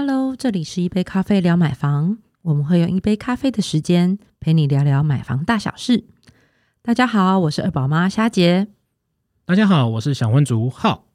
Hello，这里是一杯咖啡聊买房，我们会用一杯咖啡的时间陪你聊聊买房大小事。大家好，我是二宝妈虾姐。大家好，我是小温竹浩。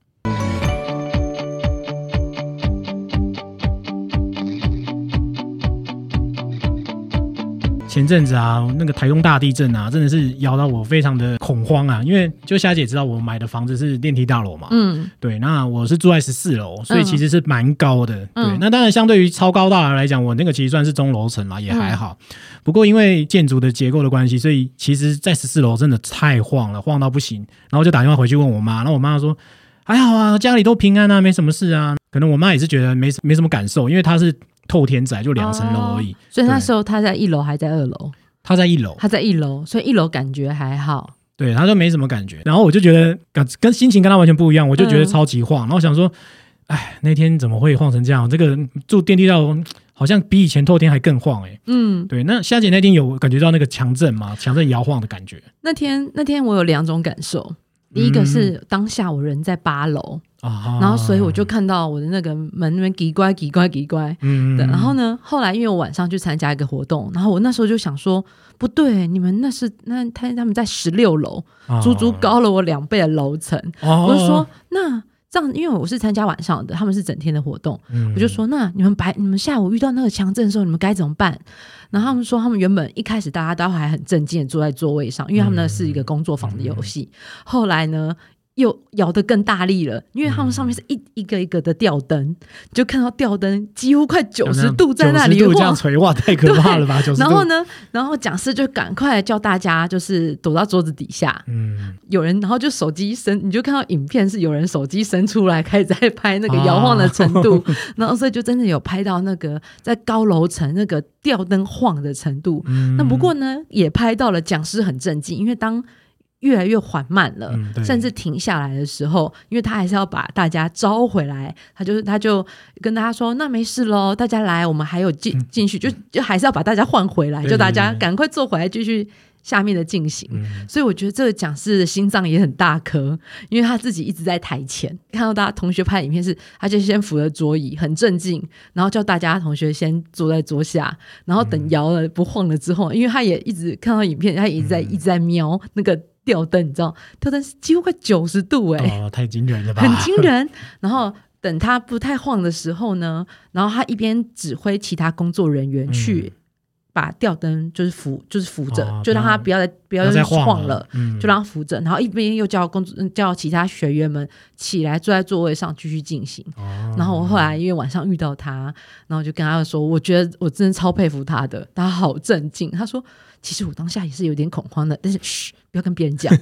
前阵子啊，那个台东大地震啊，真的是摇到我非常的恐慌啊！因为就霞姐知道我买的房子是电梯大楼嘛，嗯，对，那我是住在十四楼，所以其实是蛮高的。嗯对，那当然相对于超高大楼来讲，我那个其实算是中楼层啦，也还好。不过因为建筑的结构的关系，所以其实在十四楼真的太晃了，晃到不行。然后就打电话回去问我妈，然后我妈说还好啊，家里都平安啊，没什么事啊。可能我妈也是觉得没没什么感受，因为她是透天宅，就两层楼而已。所以那对时候他在一楼还在二楼，他在一楼，他在一楼，所以一楼感觉还好。对，他就没什么感觉。然后我就觉得跟跟心情跟他完全不一样，我就觉得嗯超级晃。然后想说，哎，那天怎么会晃成这样？这个住电梯大楼好像比以前透天还更晃哎、嗯，对，那夏姐那天有感觉到那个强震吗？强震摇晃的感觉那天那天我有两种感受，第一个是当下我人在八楼，啊然后所以我就看到我的那个门那边叽乖叽乖叽乖，嗯对，然后呢，后来因为我晚上去参加一个活动，然后我那时候就想说，不对，你们那是那他他们在十六楼，足足高了我两倍的楼层，哦，我就说那这样，因为我是参加晚上的，他们是整天的活动，嗯我就说那你们白你们下午遇到那个强震的时候，你们该怎么办？然后他们说，他们原本一开始大家都还很镇静的坐在座位上，因为他们那是一个工作坊的游戏，后来呢。又摇得更大力了，因为他们上面是一一个一个的吊灯，就看到吊灯几乎快九十度在那里90度这样晃，垂，哇，太可怕了吧！九十度，然后呢，然后讲师就赶快叫大家就是躲到桌子底下，嗯，有人然后就手机伸，你就看到影片是有人手机伸出来开始在拍那个摇晃的程度，然后所以就真的有拍到那个在高楼层那个吊灯晃的程度。嗯那不过呢，也拍到了讲师很震惊，因为当越来越缓慢了，嗯甚至停下来的时候，因为他还是要把大家招回来，他就是他就跟大家说：“那没事喽，大家来，我们还有进进去，就就还是要把大家换回来，对就大家赶快坐回来继续。”下面的进行，嗯。所以我觉得这个讲师的心脏也很大颗，因为他自己一直在台前，看到大家同学拍影片是，他就先扶着桌椅，很镇静，然后叫大家同学先坐在桌下，然后等摇了不晃了之后，因为他也一直看到影片，他也一直在、一直在瞄那个吊灯，你知道，吊灯是几乎快九十度哎、哦，太惊人了吧！很惊人。然后等他不太晃的时候呢，然后他一边指挥其他工作人员去把吊灯就是扶，就是扶着，哦就让他不要再不不要再晃晃了。嗯就让他扶着，然后一边又叫工作叫其他学员们起来坐在座位上继续进行。哦然后我后来因为晚上遇到他，然后就跟他说，我觉得我真的超佩服他的，他好镇静。他说，其实我当下也是有点恐慌的，但是嘘，不要跟别人讲。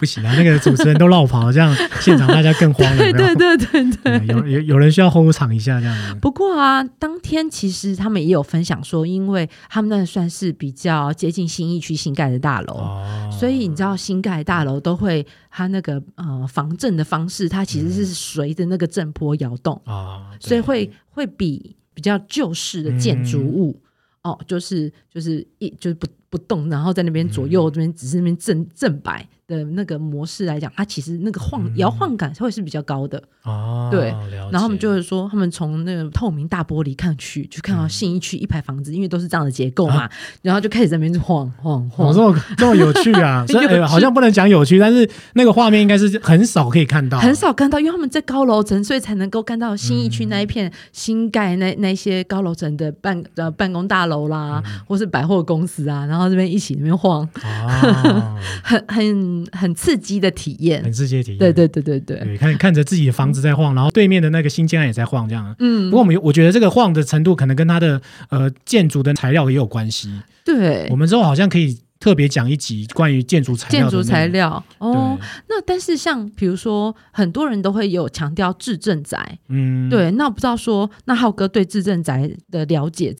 不行啊，那个主持人都绕跑，这样现场大家更慌了。对对对对有有有人需要 hold 场一下这样子。不过啊，当天其实他们也有分享说，因为他们那算是比较接近新义区新盖的大楼，哦所以你知道新盖大楼都会它那个呃防震的方式，它其实是随着那个震波摇动，啊，对所以会会比比较旧式的建筑物、哦，就是就是一就是不不动，然后在那边左右这边只是那边正正摆的那个模式来讲，它其实那个晃摇晃感会是比较高的。哦，对然后他们就是说，他们从那个透明大玻璃看去，就看到信义区一排房子，因为都是这样的结构嘛，然后就开始在那边晃晃晃。哦，。这么这么有趣啊！虽然有趣。呃好像不能讲有趣，但是那个画面应该是很少可以看到，很少看到，因为他们在高楼层，所以才能够看到信义区那一片新盖那那些高楼层的办呃办公大楼啦，或是百货公司啊，然后这边一起那边晃，啊，很很很刺激的体验很。刺激的体验。对对对对对，对，看看着自己的房子在晃，然后对面的那个新建案也在晃，这样。嗯不，过我们我觉得这个晃的程度可能跟它的呃建筑的材料也有关系。对我，们之后好像可以特别讲一集关于建筑材料建筑材。料哦。那但是像比如说，很多人都会有强调质证宅，嗯，对，那我不知道说，那浩哥对质证宅的了解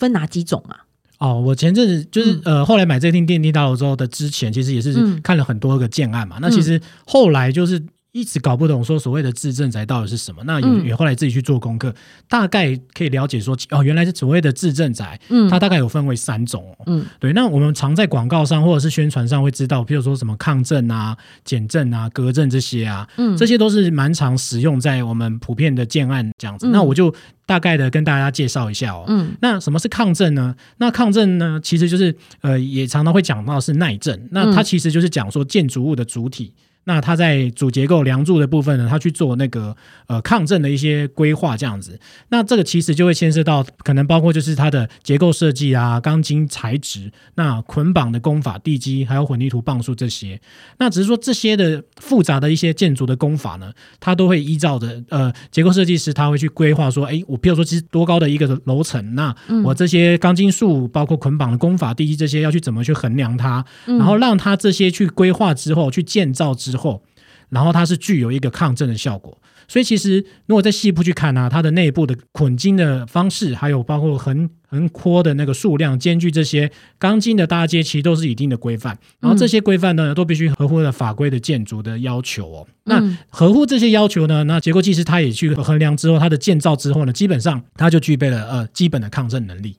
分哪几种啊？哦，我前阵子就是、呃，后来买这厅电梯大楼之后的之前，其实也是嗯。看了很多个建案嘛。那其实后来就是一直搞不懂说所谓的自证宅到底是什么，那也、嗯也后来自己去做功课，大概可以了解说哦，原来是所谓的自证宅，嗯它大概有分为三种、哦。嗯对，那我们常在广告上或者是宣传上会知道，比如说什么抗震啊、减震啊、隔震这些啊，嗯这些都是蛮常使用在我们普遍的建案这样子。嗯那我就大概的跟大家介绍一下哦。嗯那什么是抗震呢？那抗震呢，其实就是呃，也常常会讲到是耐震。那它其实就是讲说建筑物的主体。那它在主结构梁柱的部分呢，它去做那个呃抗震的一些规划，这样子。那这个其实就会牵涉到可能包括就是它的结构设计啊、钢筋材质、那捆绑的工法、地基还有混凝土磅数这些。那只是说这些的复杂的一些建筑的工法呢，它都会依照着呃结构设计师他会去规划说，哎，我比如说其实多高的一个楼层，那我这些钢筋数包括捆绑的工法、地基这些要去怎么去衡量它，嗯然后让它这些去规划之后去建造之后，然后它是具有一个抗震的效果。所以其实如果在细部去看啊，它的内部的捆筋的方式，还有包括横横扩的那个数量、间距这些钢筋的搭接，其实都是一定的规范。然后这些规范呢，都必须合乎了法规的建筑的要求哦。那嗯合乎这些要求呢，那结构技师他也去衡量之后，它的建造之后呢，基本上它就具备了呃基本的抗震能力。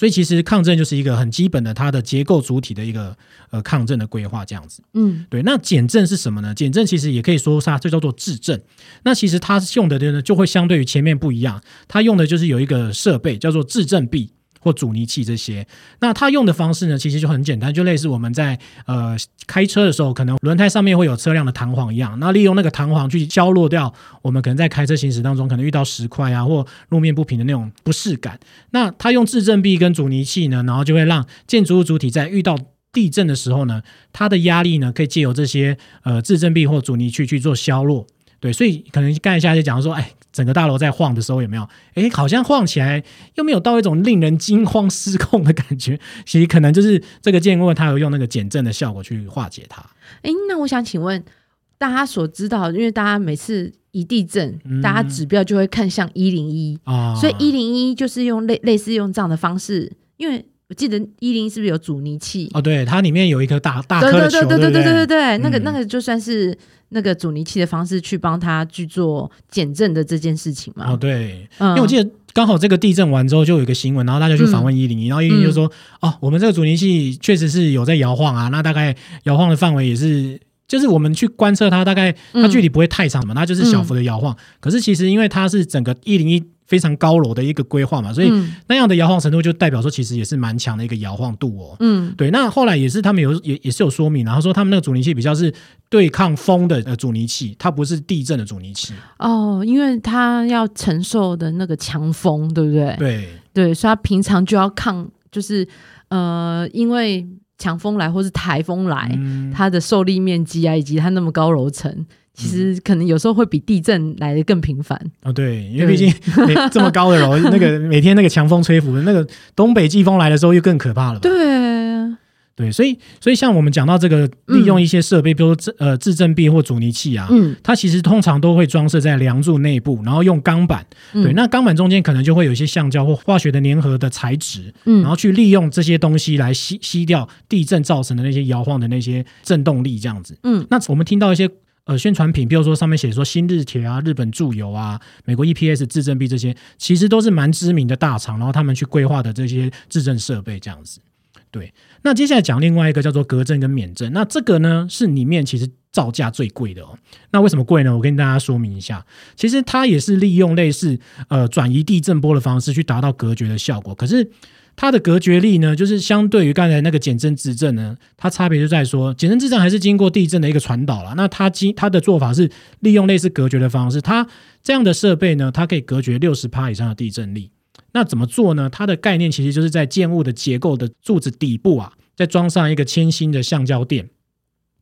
所以其实抗震就是一个很基本的它的结构主体的一个呃抗震的规划这样子。嗯对，那减震是什么呢？减震其实也可以说它这叫做质震。那其实它用的呢就会相对于前面不一样，它用的就是有一个设备叫做质震臂。或阻尼器这些，那它用的方式呢，其实就很简单，就类似我们在呃开车的时候，可能轮胎上面会有车辆的弹簧一样，那利用那个弹簧去消落掉我们可能在开车行驶当中可能遇到石块啊或路面不平的那种不适感。那它用自振臂跟阻尼器呢，然后就会让建筑物主体在遇到地震的时候呢，它的压力呢可以借由这些呃自振臂或阻尼器去做消落。对，所以可能干一下就讲说，哎，整个大楼在晃的时候有没有？哎，好像晃起来又没有到一种令人惊慌失控的感觉。其实可能就是这个建物它有用那个减震的效果去化解它。哎，那我想请问大家所知道，因为大家每次一地震，嗯大家指标就会看向一零一，啊，所以一零一就是用类类似用这样的方式，因为我记得一零是不是有阻尼器？哦，对，它里面有一颗大大对颗的球，对对对对不对对对，那个嗯那个就算是那个阻尼器的方式去帮他去做减震的这件事情嘛。哦，对，嗯因为我记得刚好这个地震完之后就有一个新闻，然后大家去访问一零一，然后一零一就说，哦，我们这个阻尼器确实是有在摇晃啊，那大概摇晃的范围也是。就是我们去观测它，大概它距离不会太长嘛，它就是小幅的摇晃。可是其实因为它是整个一零一非常高楼的一个规划嘛，所以嗯那样的摇晃程度就代表说其实也是蛮强的一个摇晃度哦。嗯对，那后来也是他们有也也是有说明，然后说他们那个阻尼器比较是对抗风的呃阻尼器，它不是地震的阻尼器。哦，因为它要承受的那个强风，对不对？对，对，所以它平常就要抗，就是呃，因为强风来或是台风来，嗯，它的受力面积啊，以及它那么高楼层，其实可能有时候会比地震来的更频繁。哦对，因为毕竟每这么高的楼，那个 每天那个强风吹拂，那个东北季风来的时候又更可怕了嘛。对，对，所以所以像我们讲到这个利用一些设备，比如说呃制震臂或阻尼器啊。嗯，它其实通常都会装设在梁柱内部，然后用钢板，嗯对，那钢板中间可能就会有一些橡胶或化学的粘合的材质，嗯然后去利用这些东西来吸吸掉地震造成的那些摇晃的那些震动力，这样子。嗯，那我们听到一些呃宣传品，比如说上面写说新日铁啊、日本住友啊、美国 EPS 制震臂这些，其实都是蛮知名的大厂，然后他们去规划的这些制震设备这样子。对，那接下来讲另外一个叫做隔震跟免震，那这个呢是里面其实造价最贵的哦。那为什么贵呢？我跟大家说明一下，其实它也是利用类似呃转移地震波的方式去达到隔绝的效果，可是。它的隔绝力呢，就是相对于刚才那个减震质震呢，它差别就在说，减震质震还是经过地震的一个传导了。那它经它的做法是利用类似隔绝的方式，它这样的设备呢，它可以隔绝六十帕以上的地震力。那怎么做呢？它的概念其实就是在建物的结构的柱子底部啊，再装上一个铅芯的橡胶垫。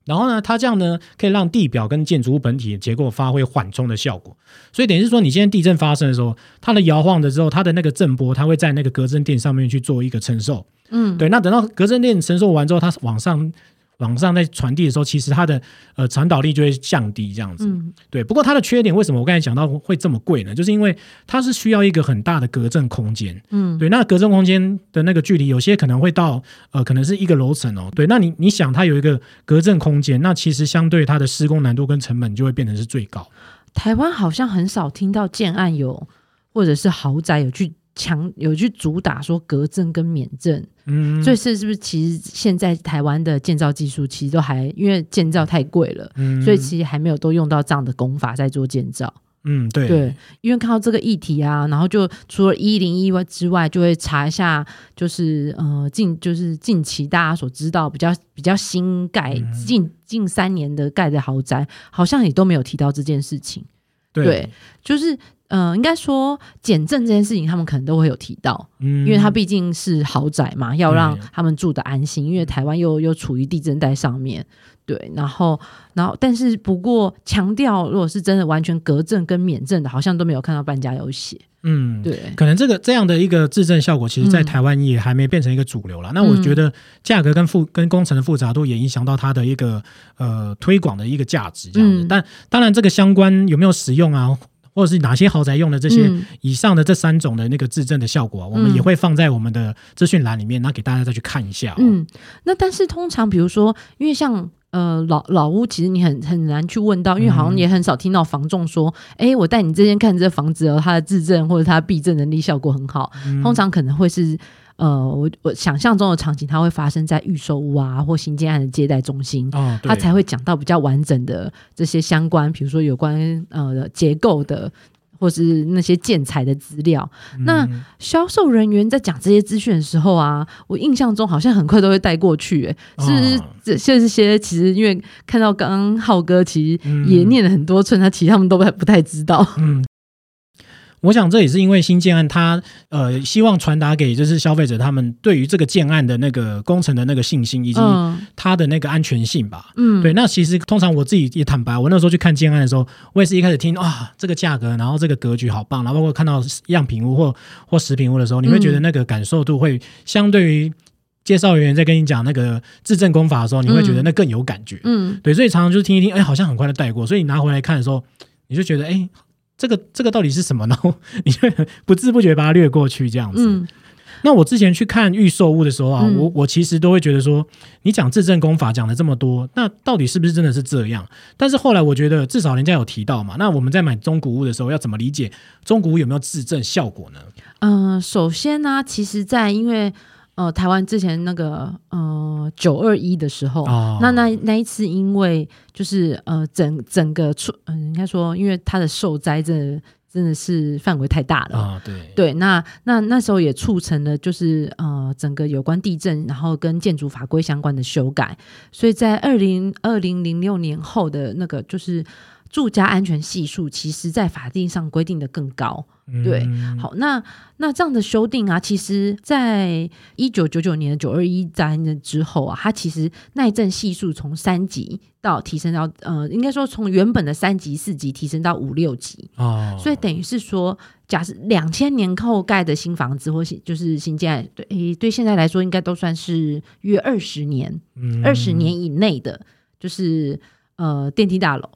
然后呢，它这样呢，可以让地表跟建筑物本体的结构发挥缓冲的效果。所以等于是说，你现在地震发生的时候，它的摇晃的时候，它的那个震波，它会在那个隔震垫上面去做一个承受。嗯，对，那等到隔震垫承受完之后，它往上往上在传递的时候，其实它的呃传导力就会降低这样子。嗯对，不过它的缺点为什么我刚才讲到会这么贵呢？就是因为它是需要一个很大的隔震空间。嗯对，那隔震空间的那个距离，有些可能会到呃，可能是一个楼层哦。对，那你你想它有一个隔震空间，那其实相对它的施工难度跟成本就会变成是最高。台湾好像很少听到建案有或者是豪宅有去强有去主打说隔震跟免震，嗯，所以是是不是其实现在台湾的建造技术其实都还因为建造太贵了，嗯所以其实还没有都用到这样的工法在做建造。嗯，对对，因为看到这个议题啊，然后就除了一零一外之外，就会查一下，就是呃近就是近期大家所知道比较比较新盖、嗯近近三年的盖的豪宅，好像也都没有提到这件事情。对对就是呃，应该说减震这件事情，他们可能都会有提到，嗯，因为它毕竟是豪宅嘛，要让他们住的安心。因为台湾又又处于地震带上面，对，然后然后但是不过强调，如果是真的完全隔震跟免震的，好像都没有看到半家有写。嗯，对，可能这个这样的一个质证效果，其实在嗯台湾也还没变成一个主流了。那我觉得价格跟复跟工程的复杂度也影响到它的一个呃推广的一个价值这样子。嗯但当然，这个相关有没有使用啊，或者是哪些豪宅用的这些嗯。以上的这三种的那个质证的效果、啊，我们嗯也会放在我们的资讯栏里面，那给大家再去看一下、哦。嗯，那但是通常比如说，因为像呃老老屋，其实你很很难去问到，因为好像嗯也很少听到房仲说，哎、我带你这间看这房子哦，它的质证或者它的避震能力效果很好，嗯。通常可能会是。呃，我我想象中的场景，它会发生在预售屋啊，或新建案的接待中心，它才会讲到比较完整的这些相关，比如说有关呃结构的，或是那些建材的资料。那嗯销售人员在讲这些资讯的时候啊，我印象中好像很快都会带过去、欸，是这这些其实因为看到刚刚浩哥其实嗯。也念了很多寸，他其实他们都不太不太知道。嗯，我想这也是因为新建案它呃希望传达给就是消费者他们对于这个建案的那个工程的那个信心以及嗯它的那个安全性吧。嗯，对，那其实通常我自己也坦白，我那时候去看建案的时候，我也是一开始听啊这个价格，然后这个格局好棒，然后包括看到样品屋或或食品屋的时候，你会觉得那个感受度会相对于介绍人员在跟你讲那个质证功法的时候，你会觉得那更有感觉。嗯对，所以常常就是听一听，哎，好像很快的带过，所以你拿回来看的时候，你就觉得，哎，这个这个到底是什么呢？你就不知不觉把它略过去这样子。嗯那我之前去看预售物的时候啊，嗯我我其实都会觉得说，你讲自证功法讲了这么多，那到底是不是真的是这样？但是后来我觉得，至少人家有提到嘛，那我们在买中古物的时候，要怎么理解中古屋有没有自证效果呢？嗯，首先呢、其实，在因为呃台湾之前那个呃九二一的时候，哦那那那一次因为就是呃整整个出嗯、应该说因为它的受灾真的真的是范围太大了。啊，对，对，那那那时候也促成了，就是呃，整个有关地震，然后跟建筑法规相关的修改，所以在二零二零零六年后的那个就是住家安全系数，其实在法定上规定的更高。对嗯，好，那那这样的修订啊，其实在一九九九年的九二一灾难之后啊，它其实耐震系数从三级到提升到呃，应该说从原本的三级、四级提升到五六级，哦，所以等于是说，假设两千年后盖的新房子或新就是新建，对诶，对现在来说应该都算是约二十年，嗯二十年以内的，就是呃电梯大楼。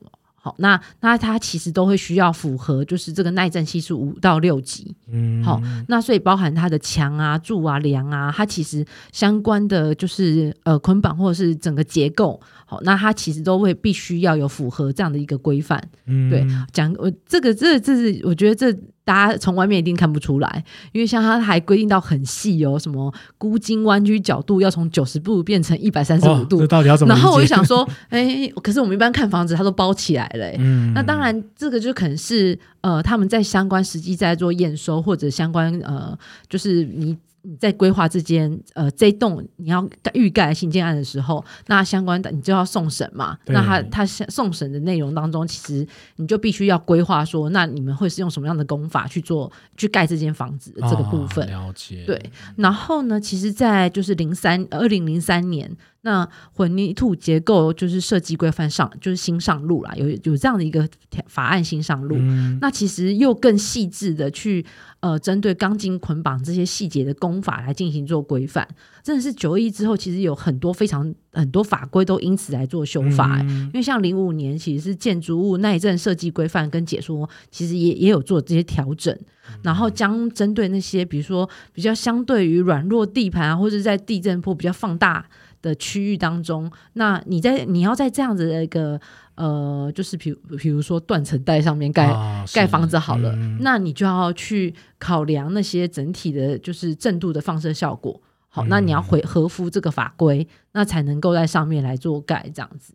好，那那它其实都会需要符合，就是这个耐震系数五到六级。嗯好那所以包含它的墙啊、柱啊、梁啊，它其实相关的就是呃捆绑或者是整个结构，好，那它其实都会必须要有符合这样的一个规范。嗯对讲我这个这这是我觉得这大家从外面一定看不出来，因为像它还规定到很细哦，什么箍筋弯曲角度要从九十度变成一百三十五度。哦这，到底要怎么？然后我就想说，哎、可是我们一般看房子它都包起来了、哎嗯，那当然，这个就可能是呃，他们在相关实际在做验收，或者相关呃，就是你你在规划这间呃这一栋你要盖预盖新建案的时候，那相关的你就要送审嘛。那他他送审的内容当中，其实你就必须要规划说，那你们会是用什么样的工法去做去盖这间房子的这个部分哦。了解，对然后呢，其实，在就是零三二零零三年那混凝土结构就是设计规范上就是新上路啦，有有这样的一个法案新上路。嗯。那其实又更细致的去呃针对钢筋捆绑这些细节的工法来进行做规范，真的是九二一之后，其实有很多非常很多法规都因此来做修法、欸嗯。因为像零五年其实是建筑物耐震设计规范跟解说，其实也也有做这些调整，然后将针对那些比如说比较相对于软弱地盘啊，或者在地震波比较放大的区域当中，那你在你要在这样子的一个呃，就是比如比如说断层带上面盖、啊盖房子好了，嗯那你就要去考量那些整体的，就是震度的放射效果。好，嗯那你要回合乎这个法规，那才能够在上面来做盖这样子。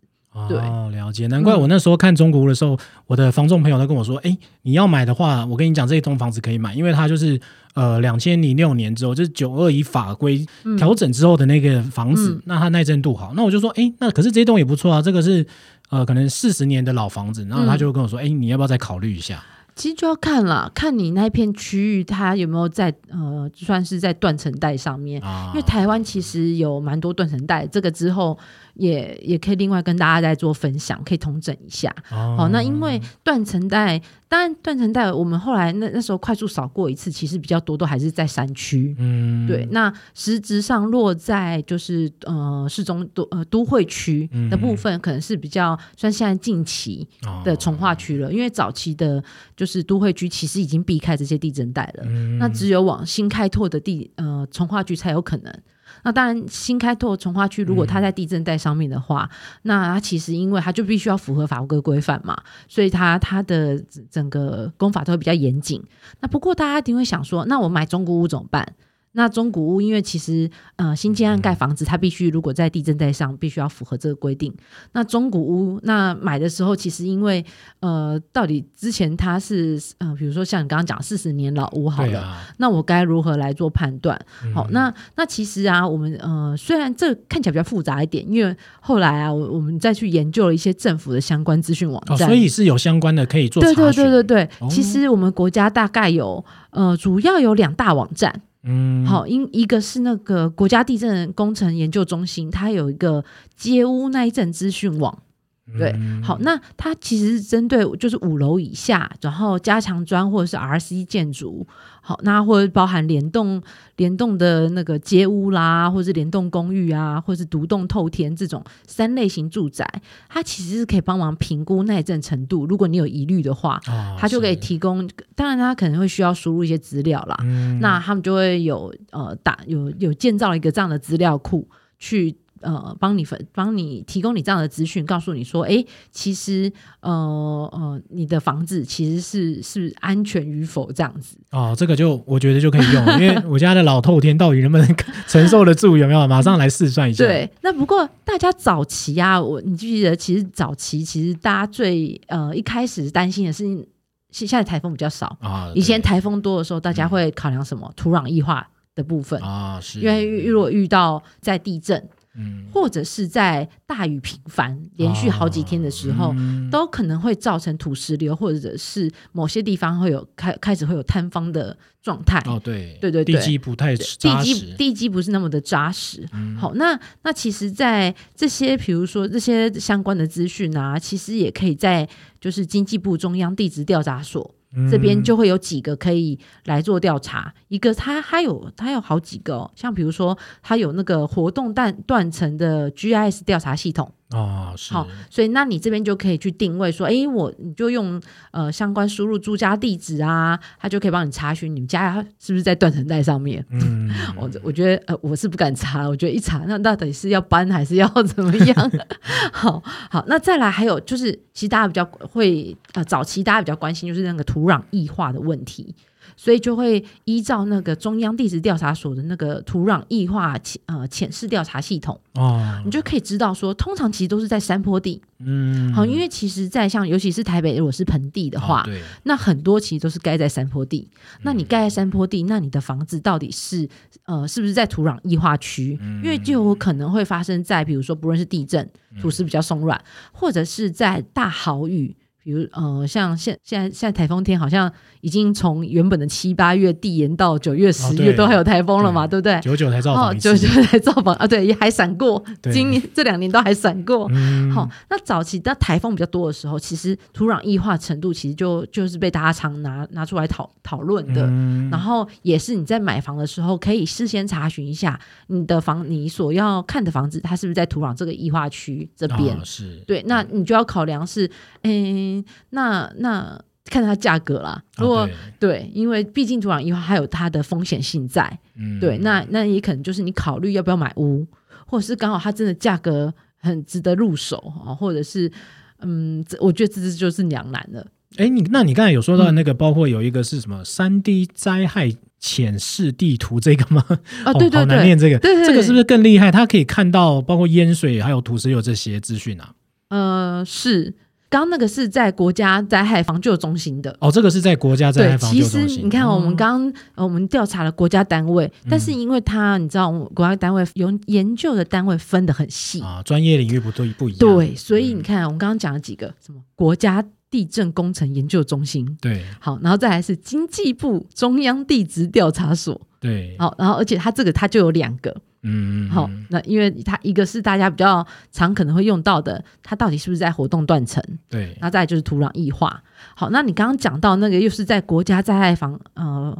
对哦，了解。难怪我那时候看中古屋的时候，我的房仲朋友都跟我说：“哎，你要买的话，我跟你讲，这一栋房子可以买，因为它就是呃，两千零六年之后，就是九二一法规调整之后的那个房子，嗯那它耐震度好。那我就说：哎，那可是这栋也不错啊，这个是呃，可能四十年的老房子。然后他就跟我说：哎，你要不要再考虑一下？其实就要看了，看你那片区域它有没有在呃，算是在断层带上面。啊，因为台湾其实有蛮多断层带，这个之后也也可以另外跟大家再做分享，可以统整一下。哦好，那因为断层带，当然断层带我们后来那那时候快速扫过一次，其实比较多都还是在山区。嗯，对，那实质上落在就是呃市中都呃都会区的部分，可能是比较算现在近期哦的从化区了，因为早期的就是都会区其实已经避开这些地震带了，嗯那只有往新开拓的地呃从化区才有可能。那当然，新开拓从化区如果它在地震带上面的话，那它其实因为它就必须要符合法规规范嘛，所以它它的整整个工法都会比较严谨。那不过大家一定会想说，那我买中古屋怎么办？那中古屋因为其实呃新建案盖房子，它必须如果在地震带上必须要符合这个规定。那中古屋那买的时候，其实因为呃到底之前它是呃比如说像你刚刚讲四十年老屋好了，啊，那我该如何来做判断？嗯好，那那其实啊，我们呃虽然这看起来比较复杂一点，因为后来啊，我我们再去研究了一些政府的相关资讯网哦，站，所以是有相关的可以做查对询，对对对对，哦其实我们国家大概有呃主要有两大网站，嗯，好，因一个是那个国家地震工程研究中心，它有一个街屋耐震资讯网。对，嗯好，那它其实是针对就是五楼以下，然后加强砖或者是 RC 建筑，好，那或者包含联动联动的那个街屋啦，或者是联动公寓啊，或者是独栋透天这种三类型住宅，它其实是可以帮忙评估耐震程度。如果你有疑虑的话，哦它就可以提供，当然它可能会需要输入一些资料啦，嗯那他们就会有呃打有有建造一个这样的资料库去。呃，帮你分帮你提供你这样的资讯，告诉你说，哎，其实呃呃，你的房子其实是是安全与否这样子。哦，这个就我觉得就可以用了，因为我家的老透天到底能不能承受得住？有没有？马上来试算一下。，对，那不过大家早期啊，我你记不记得，其实早期其实大家最呃一开始担心的是，现现在台风比较少，啊，以前台风多的时候，大家会考量什么土壤异化的部分，啊是，因为遇如果遇到在地震。嗯。或者是在大雨频繁、连续好几天的时候，嗯。都可能会造成土石流，或者是某些地方会有开开始会有坍方的状态。哦对。对对对。地基不太地扎实。基，地基不是那么的扎实。嗯。好，那那其实，在这些比如说这些相关的资讯啊，其实也可以在就是经济部中央地质调查所嗯这边就会有几个可以来做调查。一个它它有它有好几个、哦，像比如说它有那个活动断断层的 GIS 调查系统。哦是好所以，那你这边就可以去定位说，诶，我你就用呃相关输入住家地址啊，他就可以帮你查询你们家是不是在断层带上面。嗯 我我觉得呃我是不敢查，我觉得一查那到底是要搬还是要怎么样？好好，那再来还有就是，其实大家比较会呃早期大家比较关心就是那个土壤异化的问题。所以就会依照那个中央地质调查所的那个土壤异化潜呃潜势调查系统，哦你就可以知道说，通常其实都是在山坡地，嗯好，因为其实，在像尤其是台北，如果是盆地的话，哦对那很多其实都是盖在山坡地。那嗯你盖在山坡地，那你的房子到底是呃是不是在土壤异化区？嗯因为就有可能会发生在比如说不论是地震，土石比较松软，或者是在大豪雨。比如呃，像现现在现在台风天好像已经从原本的七八月递延到九月、十月对都还有台风了嘛，对不对？九九才造访九九才造访啊，对，也还闪过，今年这两年都还闪过。嗯，好、那早期的台风比较多的时候，其实土壤异化程度其实就就是被大家常拿拿出来讨讨论的。嗯然后也是你在买房的时候，可以事先查询一下你的房，你所要看的房子，它是不是在土壤这个异化区这边。啊是，对，那你就要考量是，嗯，那那看它价格啦。啊如果、对对，因为毕竟土壤异化还有它的风险性在，嗯对，那那也可能就是你考虑要不要买屋，或者是刚好它真的价格很值得入手啊，或者是嗯，这我觉得这这就是两难了。哎，你那你刚才有说嗯到那个，包括有一个是什么三 D 灾害浅视地图这个吗？哦，对对好难对，念这个，对对这个是不是更厉害？它可以看到包括淹水还有土石流这些资讯啊。呃，是。刚刚那个是在国家灾害防救中心的，哦，这个是在国家灾对，害防其实救中心。你看，我们哦刚我们调查了国家单位，但嗯是因为它你知道，我们国家单位有研究的单位分得很细，啊，专业领域不对不一样。对，所以嗯你看，我们刚刚讲了几个什么国家地震工程研究中心，对。好，然后再来是经济部中央地质调查所，对，好，然后而且它这个它就有两个，嗯，好，那因为它一个是大家比较常可能会用到的，它到底是不是在活动断层？对，那再来就是土壤异化。好，那你刚刚讲到那个又是在国家灾害防呃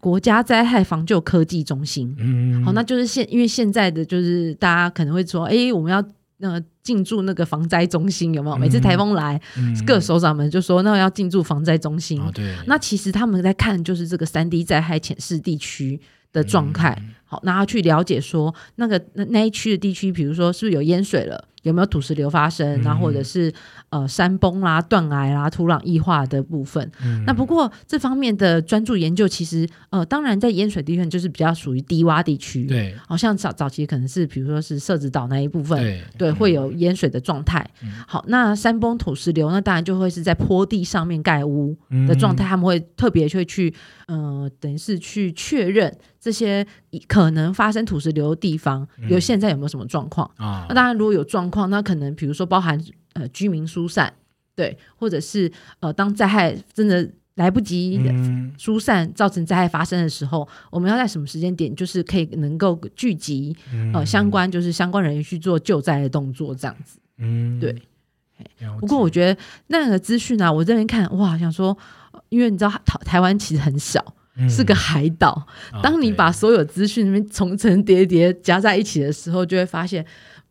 国家灾害防救科技中心。嗯，好，那就是现因为现在的就是大家可能会说，哎，我们要呃进驻那个防灾中心，有没有？每次台风来，嗯各首长们就说那要进驻防灾中心。哦对，那其实他们在看就是这个三 D 灾害浅示地区的状态。嗯好，那他去了解说那个那那一区的地区，比如说是不是有淹水了，有没有土石流发生，嗯然后或者是呃山崩啦、断崖啦、土壤异化的部分。嗯。那不过这方面的专注研究，其实呃，当然在淹水地区就是比较属于低洼地区，，对。好像早早期可能是比如说是社子岛那一部分，对对，会有淹水的状态。嗯。好，那山崩土石流，那当然就会是在坡地上面盖屋的状态，他们会特别会去，呃，等于是去确认这些可能发生土石流的地方有现在有没有什么状况。啊。那，当然，如果有状况，那可能比如说包含呃居民疏散，对，或者是呃当灾害真的来不及嗯疏散造成灾害发生的时候，我们要在什么时间点，就是可以能够聚集呃相关就是相关人员去做救灾的动作，这样子。嗯对。不过我觉得那个资讯啊，我这边看哇，想说，呃因为你知道台台湾其实很小，解是个海岛。嗯当你把所有资讯那边重层叠叠加在一起的时候，就会发现。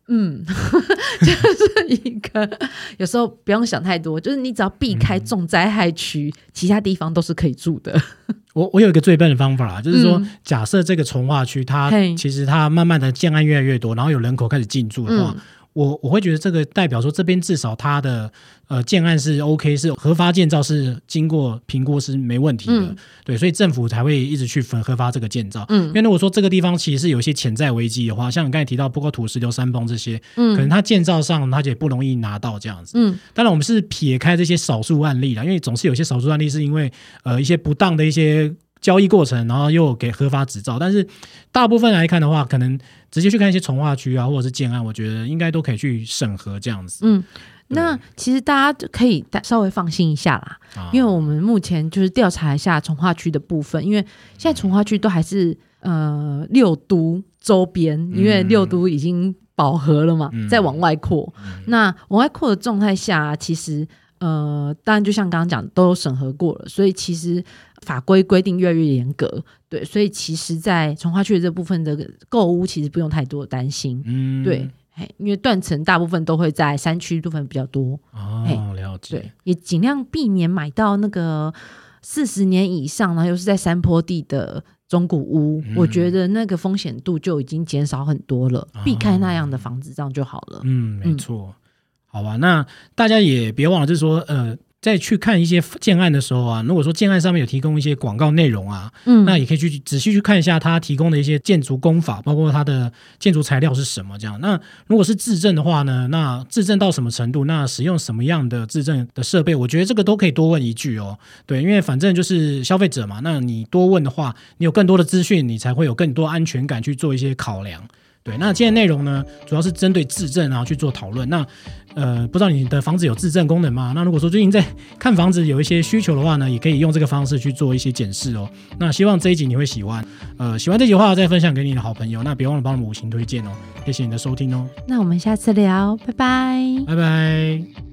嗯，就是一个有时候不用想太多，就是你只要避开嗯重灾害区，其他地方都是可以住的。我我有一个最笨的方法啦，就是说嗯，假设这个从化区它嘿。其实它慢慢的建案越来越多，然后有人口开始进驻的话，嗯我我会觉得这个代表说这边至少它的呃建案是 OK，是核发建造是经过评估是没问题的，嗯对，所以政府才会一直去分核发这个建造。嗯因为如果说这个地方其实是有一些潜在危机的话，像你刚才提到，包括土石流、山崩这些，嗯可能嗯它建造上它也不容易拿到这样子。嗯当然，我们是撇开这些少数案例啦，因为总是有些少数案例是因为呃一些不当的一些交易过程，然后又给核发执照。但是大部分来看的话，可能直接去看一些从化区啊，或者是建案，我觉得应该都可以去审核这样子。嗯。那其实大家可以稍微放心一下啦，啊因为我们目前就是调查一下从化区的部分，因为现在从化区都还是呃六都周边，因为六都已经饱和了嘛，嗯再往外扩。嗯那往外扩的状态下，其实呃，当然就像刚刚讲，都有审核过了，所以其实法规规定越来越严格，对，所以其实，在从化区的这部分的购物，其实不用太多的担心，嗯对。嘿，因为断层大部分都会在山区部分比较多，哦，了解对，，也尽量避免买到那个四十年以上，然后又是在山坡地的中古屋，嗯我觉得那个风险度就已经减少很多了，哦避开那样的房子，这样就好了。嗯，没错。好吧，那大家也别忘了，就是说，呃，在去看一些建案的时候啊，如果说建案上面有提供一些广告内容啊，嗯，那也可以去仔细去看一下它提供的一些建筑工法，包括它的建筑材料是什么。这样，那如果是质证的话呢，那质证到什么程度？那使用什么样的质证的设备？我觉得这个都可以多问一句哦。对，因为反正就是消费者嘛，那你多问的话，你有更多的资讯，你才会有更多安全感去做一些考量。对，那今天内容呢，主要是针对质证然后去做讨论。那呃，不知道你的房子有质证功能吗？那如果说最近在 看房子有一些需求的话呢，也可以用这个方式去做一些检视哦。那希望这一集你会喜欢，呃，喜欢这集的话再分享给你的好朋友。那别忘了帮我们五星推荐哦，谢谢你的收听哦，那我们下次聊，拜拜。拜拜。